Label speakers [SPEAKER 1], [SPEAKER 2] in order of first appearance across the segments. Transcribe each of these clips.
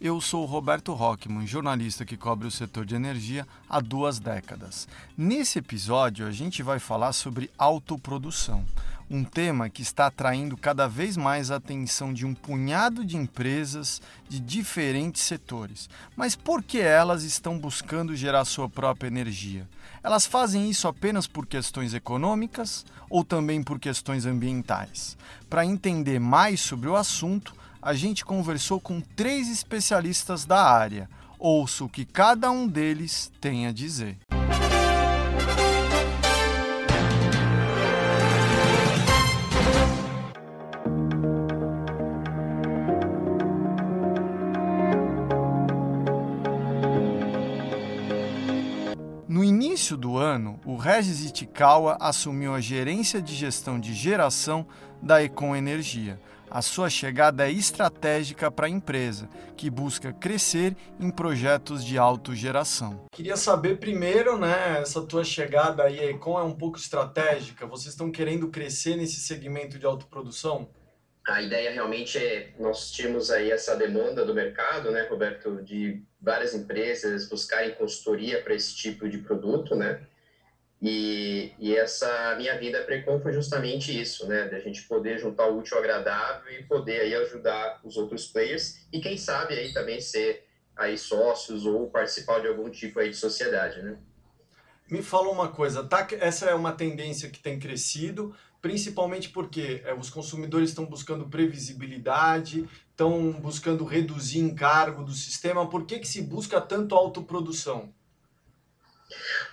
[SPEAKER 1] Eu sou Roberto Rockman, jornalista que cobre o setor de energia há duas décadas. Nesse episódio, a gente vai falar sobre autoprodução, um tema que está atraindo cada vez mais a atenção de um punhado de empresas de diferentes setores. Mas por que elas estão buscando gerar sua própria energia? Elas fazem isso apenas por questões econômicas ou também por questões ambientais? Para entender mais sobre o assunto, a gente conversou com três especialistas da área. Ouça o que cada um deles tem a dizer. No início do ano, o Regis Itikawa assumiu a gerência de gestão de geração da Econ Energia a sua chegada é estratégica para a empresa, que busca crescer em projetos de autogeração. Queria saber primeiro, né, essa tua chegada aí, a Econ é um pouco estratégica. Vocês estão querendo crescer nesse segmento de autoprodução?
[SPEAKER 2] A ideia realmente é nós tínhamos aí essa demanda do mercado, né, Roberto, de várias empresas buscarem consultoria para esse tipo de produto, né? E, e essa minha vida precon foi justamente isso, né? Da gente poder juntar o útil ao agradável e poder aí ajudar os outros players e quem sabe aí também ser aí sócios ou participar de algum tipo aí de sociedade, né?
[SPEAKER 1] Me fala uma coisa, tá? Essa é uma tendência que tem crescido, principalmente porque é, os consumidores estão buscando previsibilidade, estão buscando reduzir encargo do sistema. Por que, que se busca tanto autoprodução?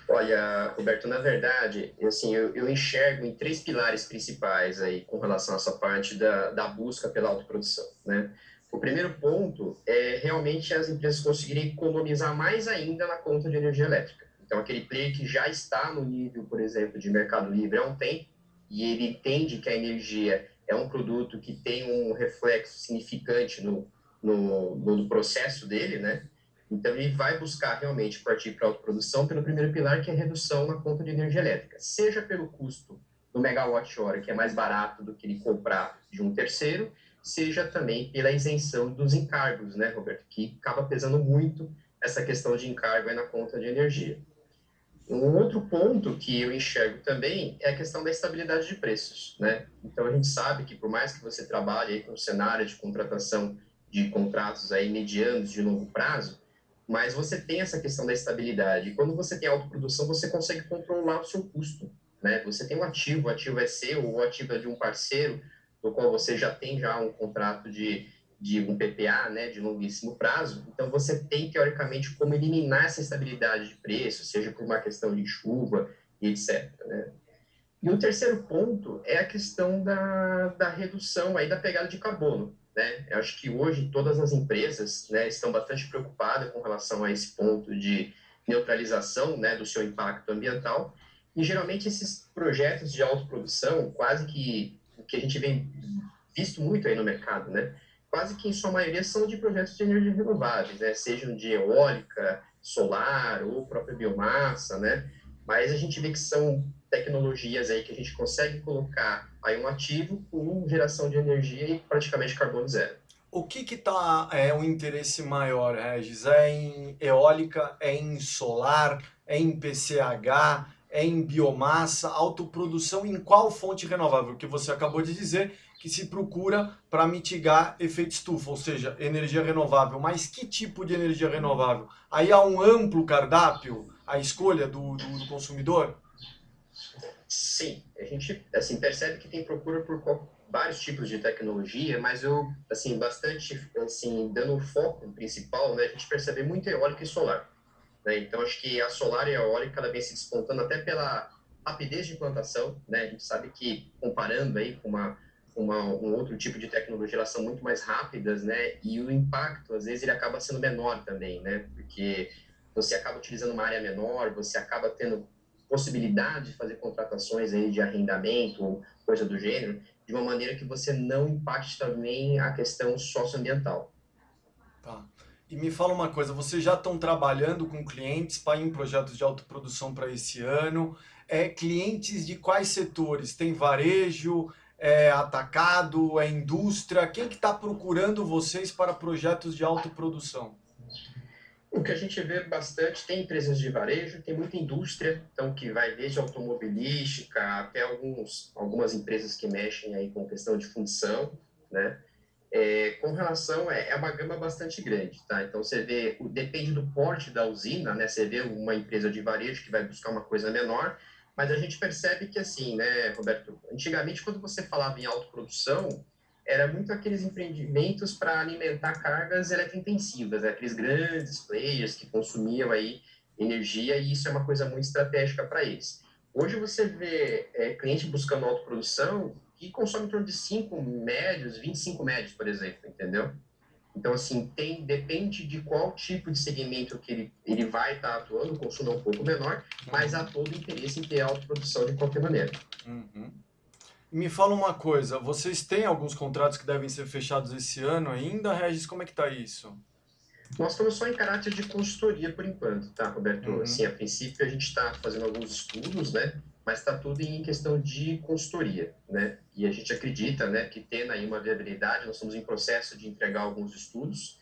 [SPEAKER 2] Olha, Roberto, na verdade, assim, eu, eu, enxergo em três pilares principais aí com relação a essa parte da, da busca pela autoprodução, né? O primeiro ponto é realmente as empresas conseguirem economizar mais ainda na conta de energia elétrica. Então, aquele player que já está no nível, por exemplo, de mercado livre há um tempo, e ele entende que a energia é um produto que tem um reflexo significante no, no, no processo dele, né? Então, ele vai buscar realmente partir para a autoprodução pelo primeiro pilar, que é redução na conta de energia elétrica, seja pelo custo do megawatt-hora, que é mais barato do que ele comprar de um terceiro, seja também pela isenção dos encargos, né, Roberto, que acaba pesando muito essa questão de encargo na conta de energia. Um outro ponto que eu enxergo também é a questão da estabilidade de preços, né? Então a gente sabe que por mais que você trabalhe com cenário de contratação de contratos aí medianos de longo prazo, mas você tem essa questão da estabilidade. Quando você tem autoprodução, você consegue controlar o seu custo. Né? Você tem um ativo, o ativo é seu, ou o ativo é de um parceiro, no qual você já tem já um contrato de, de um PPA, né, de longuíssimo prazo. Então, você tem, teoricamente, como eliminar essa estabilidade de preço, seja por uma questão de chuva e etc. Né? E o terceiro ponto é a questão da, da redução aí da pegada de carbono. Né? Eu acho que hoje todas as empresas né, estão bastante preocupadas com relação a esse ponto de neutralização né, do seu impacto ambiental. E geralmente esses projetos de autoprodução, quase que que a gente vem visto muito aí no mercado, né? quase que em sua maioria são de projetos de energia renováveis, né? sejam de eólica, solar ou própria biomassa, né? mas a gente vê que são tecnologias aí que a gente consegue colocar aí um ativo com geração de energia e praticamente carbono zero.
[SPEAKER 1] O que que tá é o interesse maior, Regis? É em eólica, é em solar, é em PCH, é em biomassa, autoprodução em qual fonte renovável? Que você acabou de dizer que se procura para mitigar efeito estufa, ou seja, energia renovável. Mas que tipo de energia renovável? Aí há um amplo cardápio, a escolha do, do, do consumidor?
[SPEAKER 2] Sim, a gente assim percebe que tem procura por vários tipos de tecnologia, mas eu assim bastante assim dando o foco principal, né, a gente percebe muito eólica e solar. Né? Então acho que a solar e a eólica ela vem se despontando até pela rapidez de implantação, né? A gente sabe que comparando aí com uma, uma um outro tipo de tecnologia, elas são muito mais rápidas, né? E o impacto às vezes ele acaba sendo menor também, né? Porque você acaba utilizando uma área menor, você acaba tendo possibilidade de fazer contratações aí de arrendamento ou coisa do gênero, de uma maneira que você não impacte também a questão socioambiental.
[SPEAKER 1] Tá. E me fala uma coisa, vocês já estão trabalhando com clientes para em projetos de autoprodução para esse ano? É, clientes de quais setores? Tem varejo, é atacado, é indústria? Quem que está procurando vocês para projetos de autoprodução?
[SPEAKER 2] O que a gente vê bastante, tem empresas de varejo, tem muita indústria, então que vai desde automobilística até alguns, algumas empresas que mexem aí com questão de função, né? É, com relação, é, é uma gama bastante grande, tá? Então você vê, depende do porte da usina, né? Você vê uma empresa de varejo que vai buscar uma coisa menor, mas a gente percebe que assim, né, Roberto, antigamente quando você falava em autoprodução, era muito aqueles empreendimentos para alimentar cargas eletrointensivas, né? aqueles grandes players que consumiam aí energia e isso é uma coisa muito estratégica para eles. Hoje você vê é, cliente buscando autoprodução que consome em torno de 5 médios, 25 médios, por exemplo, entendeu? Então, assim, tem, depende de qual tipo de segmento que ele, ele vai estar tá atuando, o consumo é um pouco menor, mas há todo interesse em ter autoprodução de qualquer maneira.
[SPEAKER 1] Uhum. Me fala uma coisa, vocês têm alguns contratos que devem ser fechados esse ano ainda, Regis? Como é que tá isso?
[SPEAKER 2] Nós estamos só em caráter de consultoria por enquanto, tá, Roberto? Uhum. Assim, a princípio a gente está fazendo alguns estudos, né? Mas está tudo em questão de consultoria, né? E a gente acredita, né, que tendo aí uma viabilidade, nós estamos em processo de entregar alguns estudos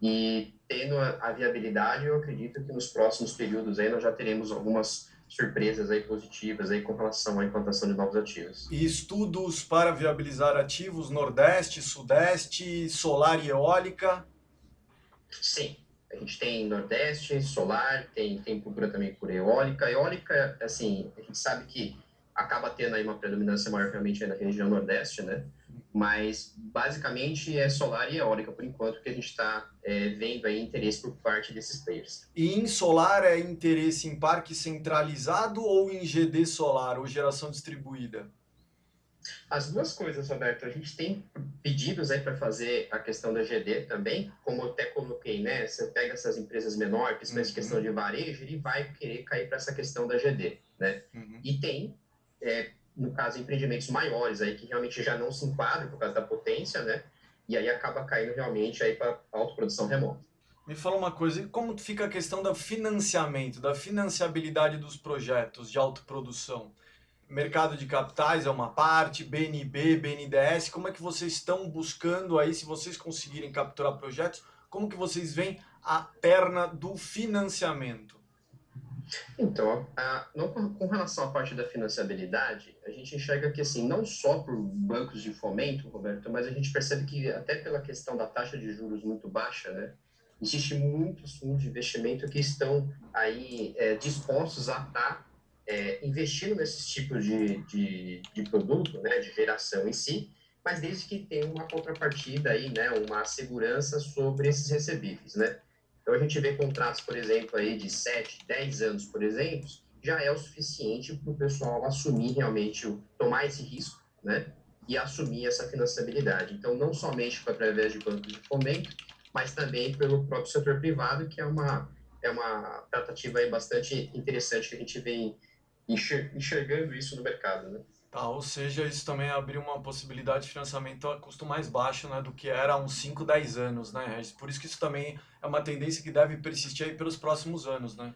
[SPEAKER 2] e tendo a, a viabilidade, eu acredito que nos próximos períodos aí nós já teremos algumas surpresas aí positivas aí com relação à implantação de novos ativos.
[SPEAKER 1] E estudos para viabilizar ativos Nordeste, Sudeste, solar e eólica?
[SPEAKER 2] Sim, a gente tem Nordeste, solar, tem, tem procura também por eólica. Eólica, assim, a gente sabe que acaba tendo aí uma predominância maior realmente na região Nordeste, né? Mas basicamente é solar e eólica por enquanto que a gente está é, vendo aí interesse por parte desses players.
[SPEAKER 1] E em solar é interesse em parque centralizado ou em GD solar ou geração distribuída?
[SPEAKER 2] As duas coisas, Roberto. A gente tem pedidos aí para fazer a questão da GD também, como eu até coloquei, né? Você pega essas empresas menores, principalmente uhum. questão de varejo, ele vai querer cair para essa questão da GD, né? Uhum. E tem é, no caso, empreendimentos maiores aí que realmente já não se enquadram por causa da potência, né? E aí acaba caindo realmente aí para autoprodução remota.
[SPEAKER 1] Me fala uma coisa, como fica a questão do financiamento, da financiabilidade dos projetos de autoprodução? Mercado de capitais é uma parte, BNB, BNDES, como é que vocês estão buscando aí, se vocês conseguirem capturar projetos, como que vocês veem a perna do financiamento?
[SPEAKER 2] Então, a, com relação à parte da financiabilidade, a gente enxerga que, assim, não só por bancos de fomento, Roberto, mas a gente percebe que até pela questão da taxa de juros muito baixa, né, existe muitos fundos de investimento que estão aí é, dispostos a estar tá, é, investindo nesses tipos de, de, de produto, né, de geração em si, mas desde que tenha uma contrapartida aí, né, uma segurança sobre esses recebíveis, né. Então a gente vê contratos, por exemplo, aí de 7, 10 anos, por exemplo, já é o suficiente para o pessoal assumir realmente, tomar esse risco, né? E assumir essa financiabilidade. Então, não somente através de bancos de fomento, mas também pelo próprio setor privado, que é uma, é uma tratativa aí bastante interessante que a gente vem enxergando isso no mercado, né?
[SPEAKER 1] Tá, ou seja, isso também abriu uma possibilidade de financiamento a custo mais baixo né, do que era há uns 5, 10 anos, né, Regis? Por isso que isso também é uma tendência que deve persistir aí pelos próximos anos, né?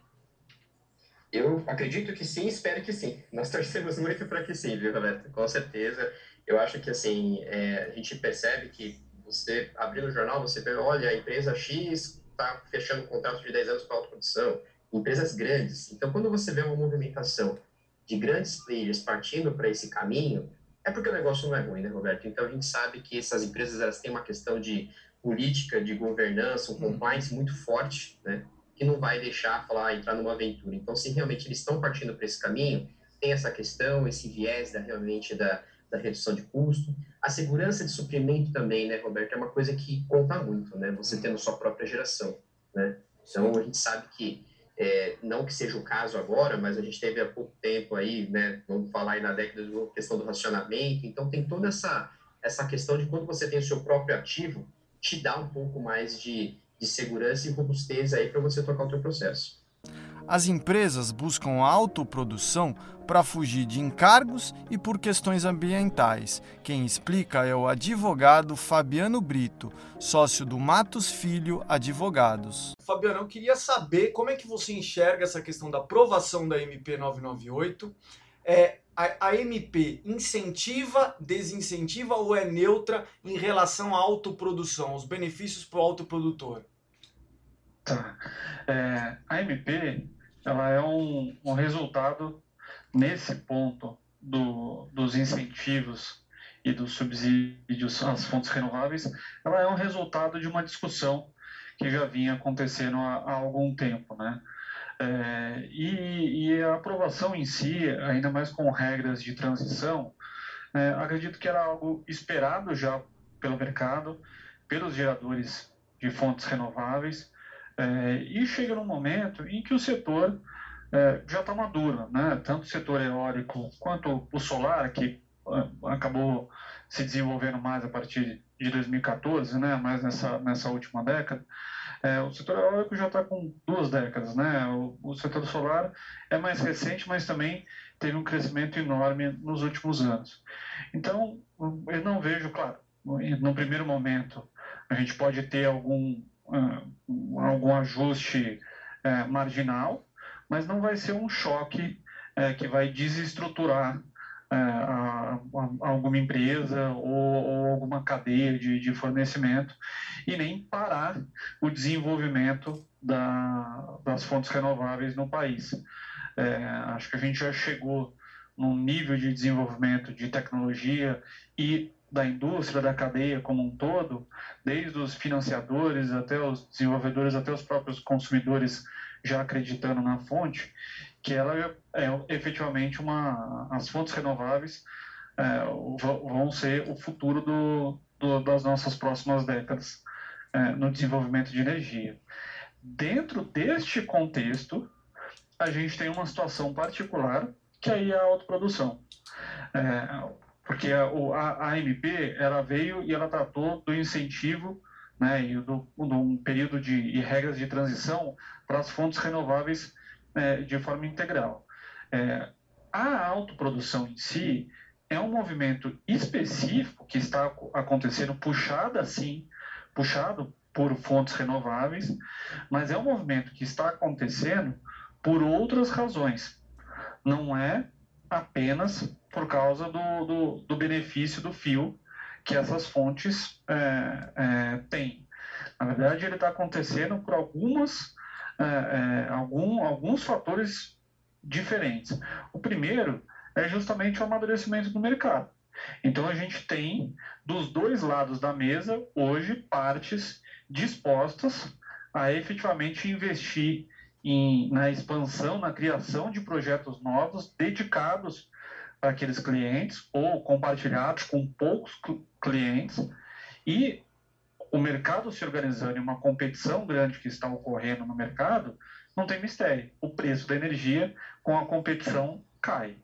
[SPEAKER 2] Eu acredito que sim, espero que sim. Nós torcemos muito para que sim, viu, Roberto? Com certeza. Eu acho que, assim, é, a gente percebe que você, abrindo o jornal, você vê, olha, a empresa X está fechando contrato de 10 anos para autoprodução. Empresas grandes. Então, quando você vê uma movimentação de grandes players partindo para esse caminho, é porque o negócio não é ruim, né, Roberto? Então a gente sabe que essas empresas elas têm uma questão de política, de governança, um uhum. compliance muito forte, né? Que não vai deixar falar entrar numa aventura. Então, se realmente eles estão partindo para esse caminho, tem essa questão, esse viés da realmente da, da redução de custo, a segurança de suprimento também, né, Roberto? É uma coisa que conta muito, né? Você uhum. tendo sua própria geração, né? Então a gente sabe que é, não que seja o caso agora, mas a gente teve há pouco tempo aí, né, vamos falar aí na década de questão do racionamento, então tem toda essa, essa questão de quando você tem o seu próprio ativo, te dá um pouco mais de, de segurança e robustez aí para você tocar o teu processo.
[SPEAKER 1] As empresas buscam autoprodução para fugir de encargos e por questões ambientais. Quem explica é o advogado Fabiano Brito, sócio do Matos Filho Advogados.
[SPEAKER 3] Fabiano, eu queria saber como é que você enxerga essa questão da aprovação da MP 998. É, a, a MP incentiva, desincentiva ou é neutra em relação à autoprodução, os benefícios para o autoprodutor?
[SPEAKER 4] Tá. É, a MP ela é um, um resultado nesse ponto do, dos incentivos e dos subsídios às fontes renováveis, ela é um resultado de uma discussão que já vinha acontecendo há, há algum tempo, né? É, e, e, a aprovação em si, ainda mais com regras de transição, é, acredito que era algo esperado já pelo mercado, pelos geradores de fontes renováveis, é, e chega num momento em que o setor é, já está maduro, né? tanto o setor eólico quanto o solar, que é, acabou se desenvolvendo mais a partir de 2014, né? mais nessa, nessa última década. É, o setor eólico já está com duas décadas, né? O, o, setor solar é mais recente, mas também teve um crescimento enorme nos últimos anos. Então, eu não vejo, claro, no primeiro momento a gente pode ter algum, algum ajuste uh, marginal, mas não vai ser um choque uh, que vai desestruturar é, a, a, alguma empresa ou, ou, alguma cadeia de, de fornecimento e nem parar o desenvolvimento da, das fontes renováveis no país. É, acho que a gente já chegou num nível de desenvolvimento de tecnologia e da indústria, da cadeia como um todo, desde os financiadores até os desenvolvedores, até os próprios consumidores já acreditando na fonte, que ela é, é efetivamente uma. As fontes renováveis é, vão ser o futuro do, do, das nossas próximas décadas é, no desenvolvimento de energia. Dentro deste contexto, a gente tem uma situação particular, que aí é a autoprodução. É, porque a, a, AMP ela veio e ela tratou do incentivo né, e do, do um período de e regras de transição para as fontes renováveis é, de forma integral. É, a autoprodução em si é um movimento específico que está acontecendo, puxado assim, puxado por fontes renováveis, mas é um movimento que está acontecendo por outras razões. Não é apenas por causa do, do, do benefício do fio que essas fontes é, é, têm. Na verdade, ele está acontecendo por algumas é, é, algum, alguns fatores diferentes. O primeiro é justamente o amadurecimento do mercado. Então a gente tem dos dois lados da mesa hoje partes dispostas a efetivamente investir em, na expansão, na criação de projetos novos dedicados para aqueles clientes ou compartilhados com poucos clientes e o mercado se organizando em uma competição grande que está ocorrendo no mercado, não tem mistério. O preço da energia com a competição cai.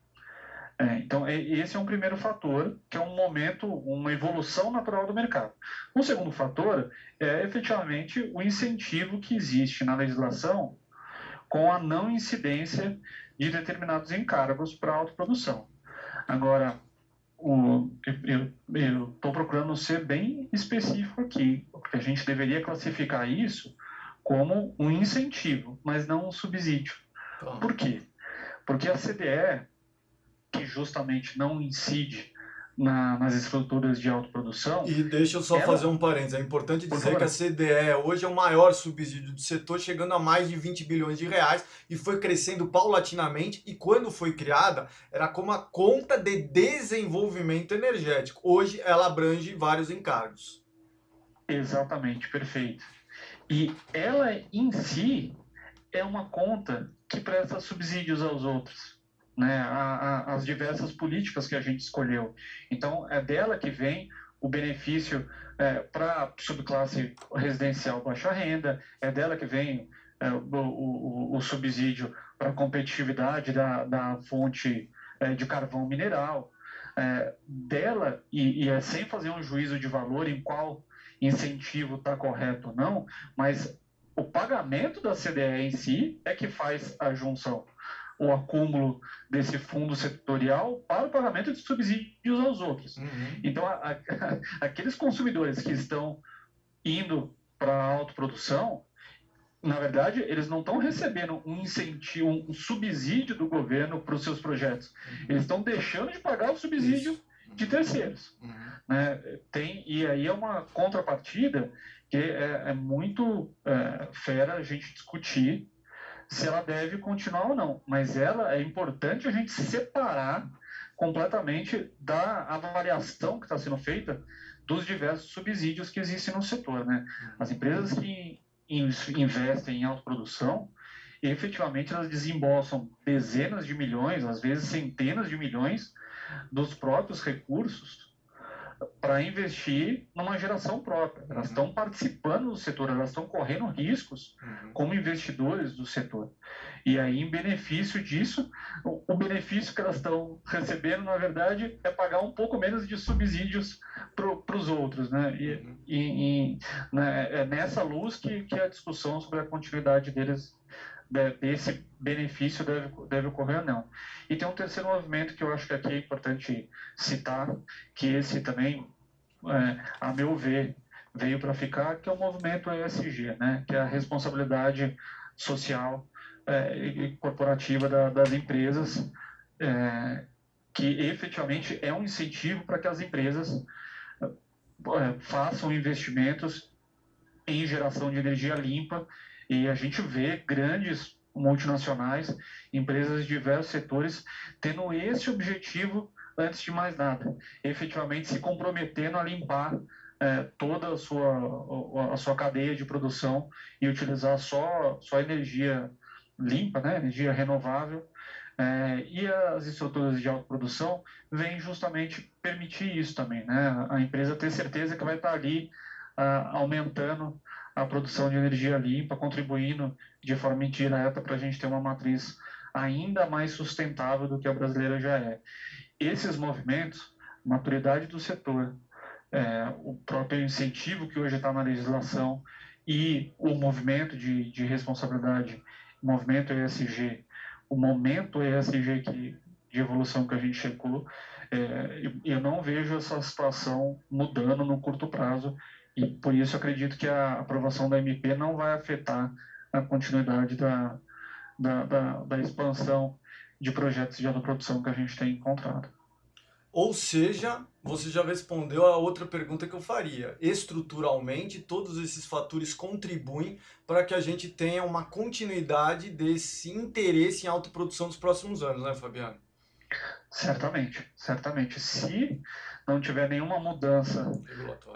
[SPEAKER 4] É, então, esse é um primeiro fator, que é um momento, uma evolução natural do mercado. Um segundo fator é efetivamente o incentivo que existe na legislação com a não incidência de determinados encargos para a autoprodução. Agora, o, eu estou procurando ser bem específico aqui, porque a gente deveria classificar isso como um incentivo, mas não um subsídio. Tá. Por quê? Porque a CDE, que justamente não incide na, nas estruturas de autoprodução.
[SPEAKER 3] E deixa eu só ela... fazer um parênteses. É importante dizer que a CDE hoje é o maior subsídio do setor, chegando a mais de 20 bilhões de reais e foi crescendo paulatinamente. E quando foi criada, era como a conta de desenvolvimento energético. Hoje ela abrange vários encargos.
[SPEAKER 4] Exatamente, perfeito. E ela em si é uma conta que presta subsídios aos outros né, a, a, as diversas políticas que a gente escolheu. Então, é dela que vem o benefício é, para subclasse residencial baixa renda, é dela que vem é, o, o, o, subsídio para competitividade da, da fonte é, de carvão mineral, é, dela, e, e é sem fazer um juízo de valor em qual incentivo está correto ou não, mas o pagamento da CDE em si é que faz a junção, o acúmulo desse fundo setorial para o pagamento de subsídios aos outros. Uhum. Então, a, a, aqueles consumidores que estão indo para a autoprodução, na verdade, eles não estão recebendo um incentivo, um subsídio do governo para os seus projetos. Uhum. Eles estão deixando de pagar o subsídio de terceiros. Uhum. Né? Tem, e aí é uma contrapartida que é, é muito é, fera a gente discutir se ela deve continuar ou não. Mas ela é importante a gente separar completamente da avaliação que está sendo feita dos diversos subsídios que existem no setor. Né? As empresas que investem em autoprodução, efetivamente elas desembolsam dezenas de milhões, às vezes centenas de milhões dos próprios recursos para investir numa geração própria. Elas uhum. estão participando do setor, elas estão correndo riscos uhum. como investidores do setor. E aí, em benefício disso, o, benefício que elas estão recebendo, na verdade, é pagar um pouco menos de subsídios para os outros. Né? E, uhum. e, e né, é nessa luz que, que a discussão sobre a continuidade deles desse benefício deve, deve ocorrer ou não. E tem um terceiro movimento que eu acho que aqui é importante citar, que esse também, é, a meu ver, veio para ficar, que é o movimento ESG, né? que é a responsabilidade social é, e corporativa da, das empresas, é, que efetivamente é um incentivo para que as empresas é, façam investimentos em geração de energia limpa e a gente vê grandes multinacionais, empresas de diversos setores, tendo esse objetivo antes de mais nada, efetivamente se comprometendo a limpar é, toda a sua, a sua cadeia de produção e utilizar só, só energia limpa, né, energia renovável, é, e as estruturas de autoprodução vêm justamente permitir isso também, né, a empresa ter certeza que vai estar ali ah, aumentando a produção de energia limpa, contribuindo de forma indireta para a gente ter uma matriz ainda mais sustentável do que a brasileira já é. Esses movimentos, maturidade do setor, é, o próprio incentivo que hoje está na legislação e o movimento de, de responsabilidade, movimento ESG, o momento ESG que, de evolução que a gente chegou, é, eu não vejo essa situação mudando no curto prazo e por isso acredito que a aprovação da MP não vai afetar a continuidade da, da, da, da expansão de projetos de autoprodução que a gente tem encontrado.
[SPEAKER 3] Ou seja, você já respondeu a outra pergunta que eu faria. Estruturalmente, todos esses fatores contribuem para que a gente tenha uma continuidade desse interesse em autoprodução nos próximos anos, né, Fabiano?
[SPEAKER 4] Certamente, certamente. Se não tiver nenhuma mudança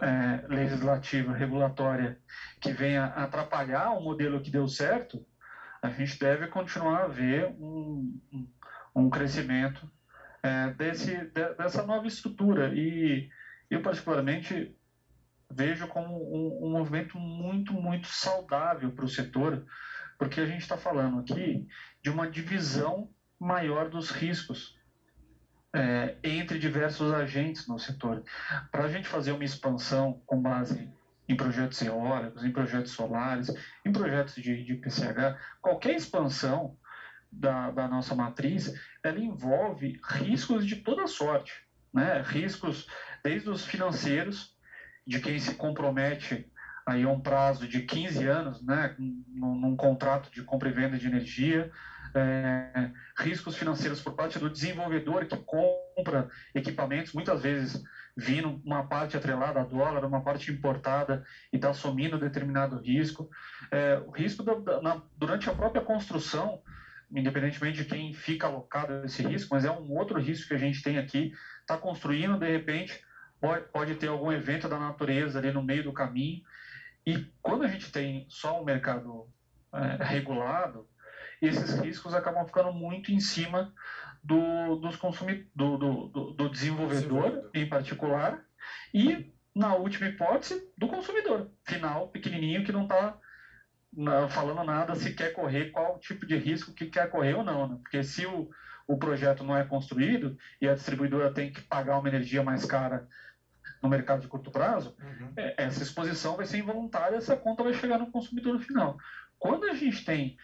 [SPEAKER 4] é, legislativa, regulatória, que venha atrapalhar o modelo que deu certo, a gente deve continuar a ver um, um crescimento é, desse, de, dessa nova estrutura. E eu, particularmente, vejo como um, um movimento muito, muito saudável para o setor, porque a gente está falando aqui de uma divisão maior dos riscos é, entre diversos agentes no setor. Para a gente fazer uma expansão com base em projetos eólicos, em projetos solares, em projetos de, de PCH, qualquer expansão da, da nossa matriz, ela envolve riscos de toda sorte, né? riscos desde os financeiros, de quem se compromete aí a um prazo de 15 anos, né, num, num contrato de compra e venda de energia, é, riscos financeiros por parte do desenvolvedor que compra equipamentos, muitas vezes vindo uma parte atrelada a dólar, uma parte importada e está assumindo determinado risco. É, o risco da, na, durante a própria construção, independentemente de quem fica alocado a esse risco, mas é um outro risco que a gente tem aqui, está construindo, de repente, pode, pode ter algum evento da natureza ali no meio do caminho, e quando a gente tem só um mercado é, regulado, esses riscos acabam ficando muito em cima do, dos consumidores, do, do, do, desenvolvedor, desenvolvedor, em particular, e, na última hipótese, do consumidor final, pequenininho, que não está falando nada se quer correr, qual tipo de risco que quer correr ou não. Né? Porque se o, o projeto não é construído e a distribuidora tem que pagar uma energia mais cara no mercado de curto prazo, uhum. é, essa exposição vai ser involuntária, essa conta vai chegar no consumidor final. Quando a gente tem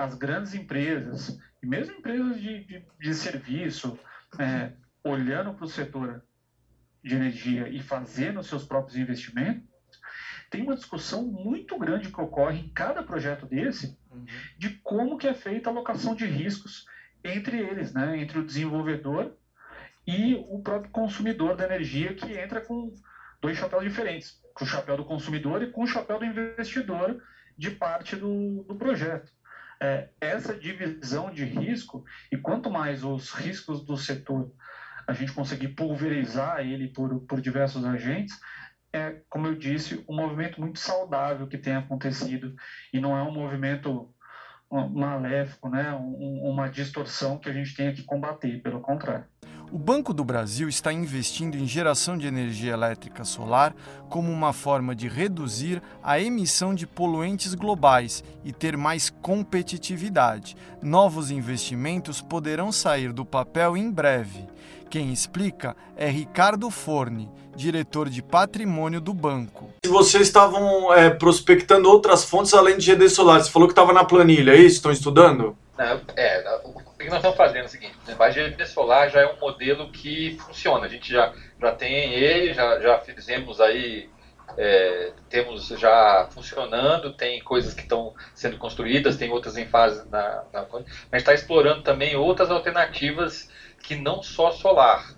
[SPEAKER 4] as grandes empresas, e mesmo empresas de, de, de serviço, é, olhando para o setor de energia e fazendo seus próprios investimentos, tem uma discussão muito grande que ocorre em cada projeto desse uhum. de como que é feita a alocação de riscos entre eles, né? entre o desenvolvedor e o próprio consumidor da energia, que entra com dois chapéus diferentes, com o chapéu do consumidor e com o chapéu do investidor de parte do, do projeto. É, essa divisão de risco, e quanto mais os riscos do setor a gente conseguir pulverizar ele por, por diversos agentes, é, como eu disse, um movimento muito saudável que tem acontecido e não é um movimento maléfico, né? Um, uma distorção que a gente tem que combater, pelo contrário.
[SPEAKER 1] O Banco do Brasil está investindo em geração de energia elétrica solar como uma forma de reduzir a emissão de poluentes globais e ter mais competitividade. Novos investimentos poderão sair do papel em breve. Quem explica é Ricardo Forni, diretor de patrimônio do banco.
[SPEAKER 3] Se vocês estavam é, prospectando outras fontes além de GD Solar, você falou que estava na planilha, é isso? Estão estudando?
[SPEAKER 5] Não, é, o que nós estamos fazendo é o seguinte: a GD Solar já é um modelo que funciona. A gente já, já tem ele, já, já fizemos aí é, temos já funcionando, tem coisas que estão sendo construídas, tem outras em fase na, na mas está explorando também outras alternativas que não só solar.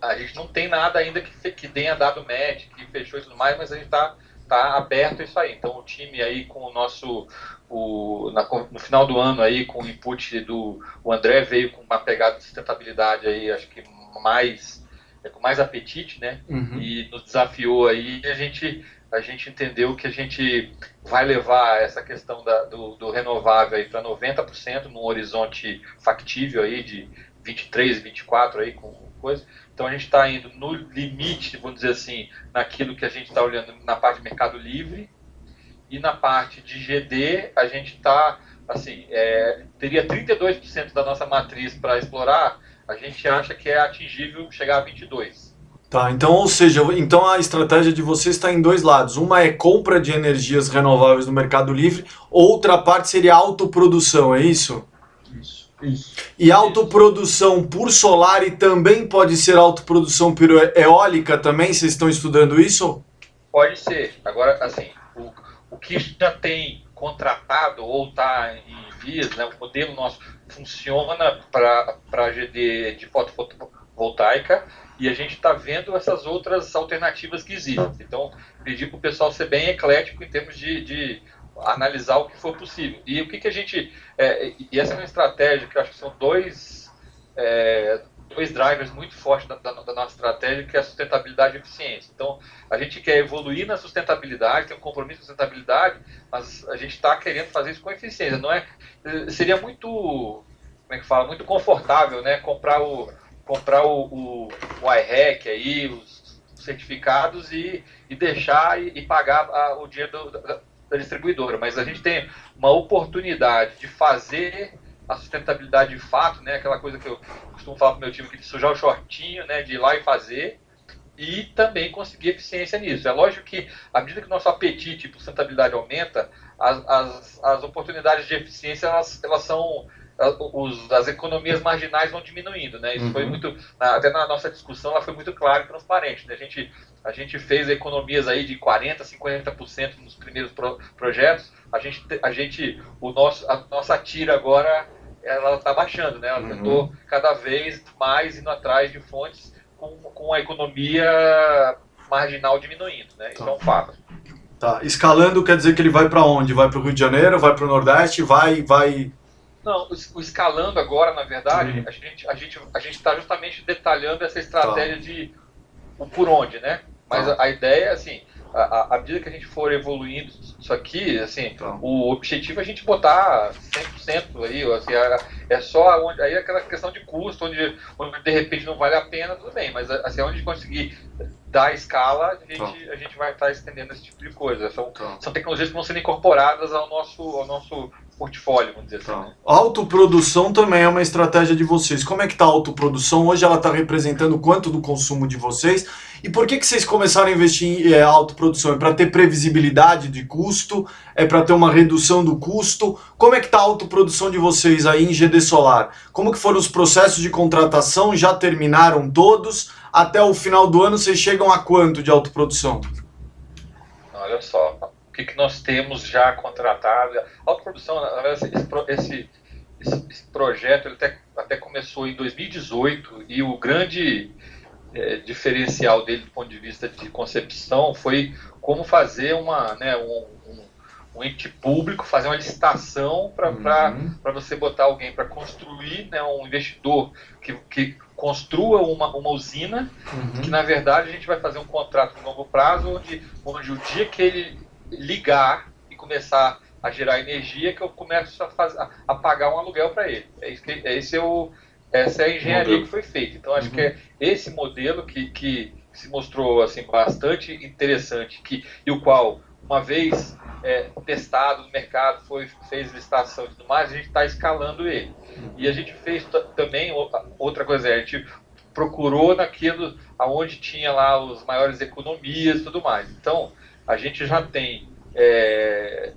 [SPEAKER 5] a gente não tem nada ainda que, que tenha dado match, que fechou e tudo mais, mas a gente está tá aberto a isso aí. Então o time aí com o nosso o, na, no final do ano aí com o input do o André veio com uma pegada de sustentabilidade aí, acho que mais é, com mais apetite, né? Uhum. E nos desafiou aí a gente a gente entendeu que a gente vai levar essa questão da, do, do renovável aí para 90% num horizonte factível aí de 23, 24 aí com coisa. Então a gente está indo no limite, vamos dizer assim, naquilo que a gente está olhando na parte de mercado livre e na parte de GD a gente está assim, é, teria 32% da nossa matriz para explorar, a gente acha que é atingível chegar a 22.
[SPEAKER 3] Tá, então, ou seja, então a estratégia de vocês está em dois lados. Uma é compra de energias renováveis no Mercado Livre, outra parte seria autoprodução, é isso? E autoprodução por solar e também pode ser autoprodução por eólica também? Vocês estão estudando isso?
[SPEAKER 5] Pode ser. Agora, assim, o, o que já tem contratado ou está em vias, né, o modelo nosso funciona para GD de fotovoltaica e a gente está vendo essas outras alternativas que existem. Então, pedir para o pessoal ser bem eclético em termos de, de analisar o que for possível. E o que, que a gente. É, e essa é uma estratégia que eu acho que são dois, é, dois drivers muito fortes da, da, da, nossa estratégia, que é a sustentabilidade e a eficiência. Então, a gente quer evoluir na sustentabilidade, tem um compromisso com a sustentabilidde, mas a gente está querendo fazer isso com eficiência. Não é, seria muito. Como é que fala? Muito confortável, né? Comprar o. Comprar o, o, o iRec aí, os certificados e, e deixar e, e pagar a, o dinheiro do, distribuidora, mas a gente tem uma oportunidade de fazer a sustentabilidade de fato, né? Aquela coisa que eu costumo falar para o meu time, que de sujar o shortinho, né? De ir lá e fazer e também conseguir eficiência nisso. É lógico que, à medida que o nosso apetite por sustentabilidade aumenta, as, as, as oportunidades de eficiência elas, elas são os, as economias marginais vão diminuindo, né? Isso uhum. foi muito, até na nossa discussão, ela foi muito clara e transparente. Né? A, gente, a gente fez economias aí de 40%, 50% nos primeiros pro, projetos. A gente, a gente, o nosso, a nossa tira agora, ela está baixando, né? Ela uhum. tentou cada vez mais indo atrás de fontes com, com a economia marginal diminuindo, né? Isso tá. é um fato.
[SPEAKER 3] Tá. Escalando quer dizer que ele vai para onde? Vai para o Rio de Janeiro? Vai para o Nordeste? Vai, vai
[SPEAKER 5] não, o escalando agora, na verdade, uhum. a gente a gente a gente está justamente detalhando essa estratégia tá. de o por onde, né? Mas tá. a, a, ideia é assim, à medida que a gente for evoluindo isso aqui, assim, tá. o objetivo é a gente botar 100% aí, assim, é, só onde, aí é aquela questão de custo, onde, onde de repente não vale a pena, tudo bem, mas assim, onde conseguir dar escala, a gente, tá. a gente vai estar estendendo esse tipo de coisa. São, são tecnologias que vão sendo incorporadas ao nosso, ao nosso portfólio, vamos dizer assim.
[SPEAKER 3] Tá. Autoprodução também é uma estratégia de vocês. Como é que está a autoprodução? Hoje ela está representando quanto do consumo de vocês? E por que, que vocês começaram a investir em é, autoprodução? É para ter previsibilidade de custo? É para ter uma redução do custo? Como é que está a autoprodução de vocês aí em GD Solar? Como que foram os processos de contratação? Já terminaram todos? Até o final do ano vocês chegam a quanto de autoprodução?
[SPEAKER 5] Olha só, o que, que nós temos já contratado? A autoprodução, esse, esse, esse, esse projeto ele até, até começou em 2018 e o grande é, diferencial dele do ponto de vista de concepção foi como fazer uma, né, um, um, um ente público, fazer uma licitação para uhum. você botar alguém para construir, né, um investidor que, que construa uma, uma usina, uhum. que na verdade a gente vai fazer um contrato de longo prazo, onde, onde o dia que ele ligar e começar a gerar energia, que eu começo a, fazer, a pagar um aluguel para ele. É isso que, esse é o essa é a engenharia que foi feita. Então, acho uhum. que é esse modelo que, que se mostrou assim, bastante interessante que, e o qual, uma vez é, testado no mercado, foi, fez licitação e tudo mais, a gente está escalando ele. E a gente fez também outra coisa, a gente procurou naquilo aonde tinha lá as maiores economias e tudo mais. Então, a gente já tem é,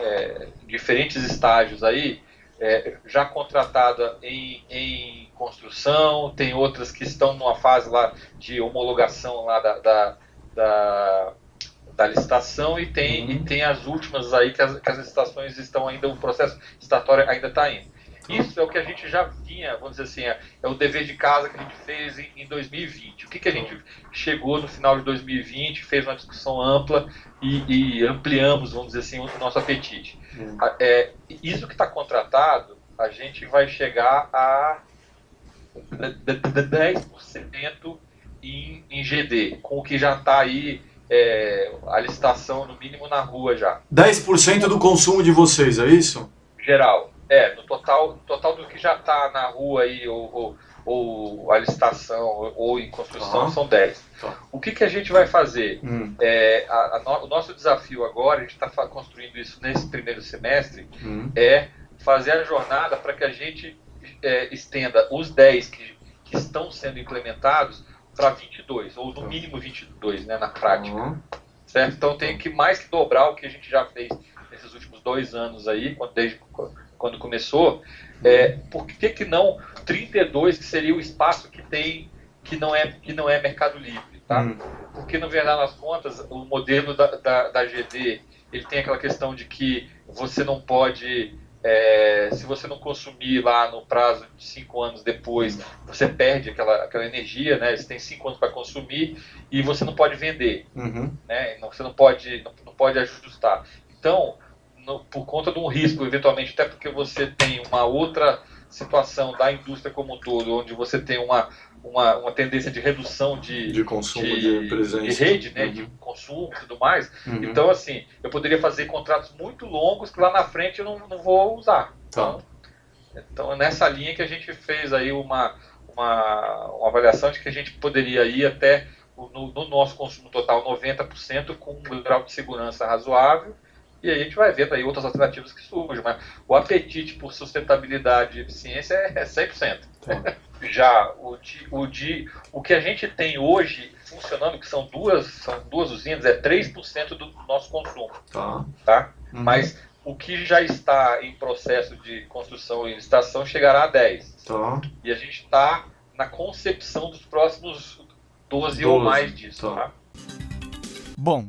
[SPEAKER 5] é, diferentes estágios aí é, já contratada em, em construção, tem outras que estão numa fase lá de homologação lá da, da, da, da licitação e tem, uhum. e tem as últimas aí que as, que as licitações estão ainda, o processo licitatório ainda está indo. Isso é o que a gente já vinha, vamos dizer assim, é, é o dever de casa que a gente fez em, em 2020. O que, que a gente chegou no final de 2020, fez uma discussão ampla e, e ampliamos, vamos dizer assim, o nosso apetite. Hum. É, isso que está contratado, a gente vai chegar a 10% em, em GD, com o que já está aí é, a licitação no mínimo na rua já.
[SPEAKER 3] 10% do consumo de vocês, é isso?
[SPEAKER 5] Geral. É, no total, total do que já está na rua aí, ou, ou, ou, a licitação, ou, ou em construção, uhum. são 10. Uhum. O que, que a gente vai fazer? Uhum. É, a, a no, o nosso desafio agora, a gente está construindo isso nesse primeiro semestre, hum. é fazer a jornada para que a gente é, estenda os 10 que, que estão sendo implementados para 22, ou no mínimo 22, né, na prática. Uhum. Certo? Então tem que mais que dobrar o que a gente já fez nesses últimos dois anos aí, desde quando começou, é, por que, que não 32, que seria o espaço que tem, que não é, que não é Mercado Livre, tá? Hum. Porque, no verdade das contas, o modelo da, da, da, GD, ele tem aquela questão de que você não pode, é, se você não consumir lá no prazo de cinco anos depois, você perde aquela, aquela energia, né? Você tem cinco anos para consumir e você não pode vender, uhum. né? Você não pode, não, não pode ajustar. Então, no, por conta de um risco, eventualmente, até porque você tem uma outra situação da indústria como um todo, onde você tem uma, uma, uma tendência de redução de,
[SPEAKER 3] de consumo de, de presença.
[SPEAKER 5] De rede, né, uhum. de consumo e tudo mais. Uhum. Então, assim, eu poderia fazer contratos muito longos que lá na frente eu não, não vou usar. Tá. Então, então, é nessa linha que a gente fez aí uma, uma, uma avaliação de que a gente poderia ir até, no, no nosso consumo total, 90% com um grau de segurança razoável e aí a gente vai vendo aí outras alternativas que surgem, mas o apetite por sustentabilidade e eficiência é 100%. Tá. Já o, de, o, de, o que a gente tem hoje funcionando, que são duas, são duas usinas, é 3% do nosso consumo. Tá. tá? Uhum. Mas o que já está em processo de construção e licitação chegará a 10%. Tá. E a gente está na concepção dos próximos 12, 12 ou mais disso. Tá. tá?
[SPEAKER 1] Bom,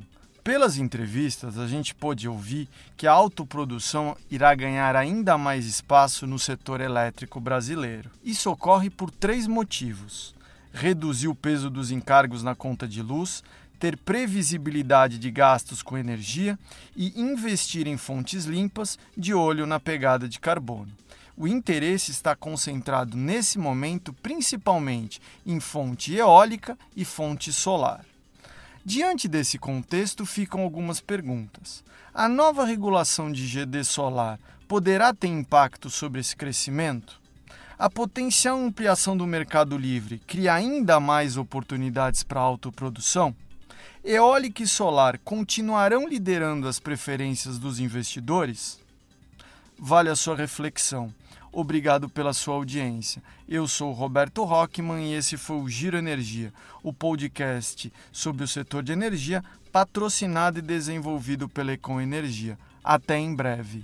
[SPEAKER 1] pelas entrevistas, a gente pôde ouvir que a autoprodução irá ganhar ainda mais espaço no setor elétrico brasileiro. Isso ocorre por três motivos: reduzir o peso dos encargos na conta de luz, ter previsibilidade de gastos com energia e investir em fontes limpas de olho na pegada de carbono. O interesse está concentrado nesse momento principalmente em fonte eólica e fonte solar. Diante desse contexto, ficam algumas perguntas. A nova regulação de GD solar poderá ter impacto sobre esse crescimento? A potencial ampliação do mercado livre cria ainda mais oportunidades para a autoprodução? Eólica e solar continuarão liderando as preferências dos investidores? vale a sua reflexão. Obrigado pela sua audiência. Eu sou Roberto Rockman e esse foi o Giro Energia, o podcast sobre o setor de energia, patrocinado e desenvolvido pela Econ Energia. Até em breve.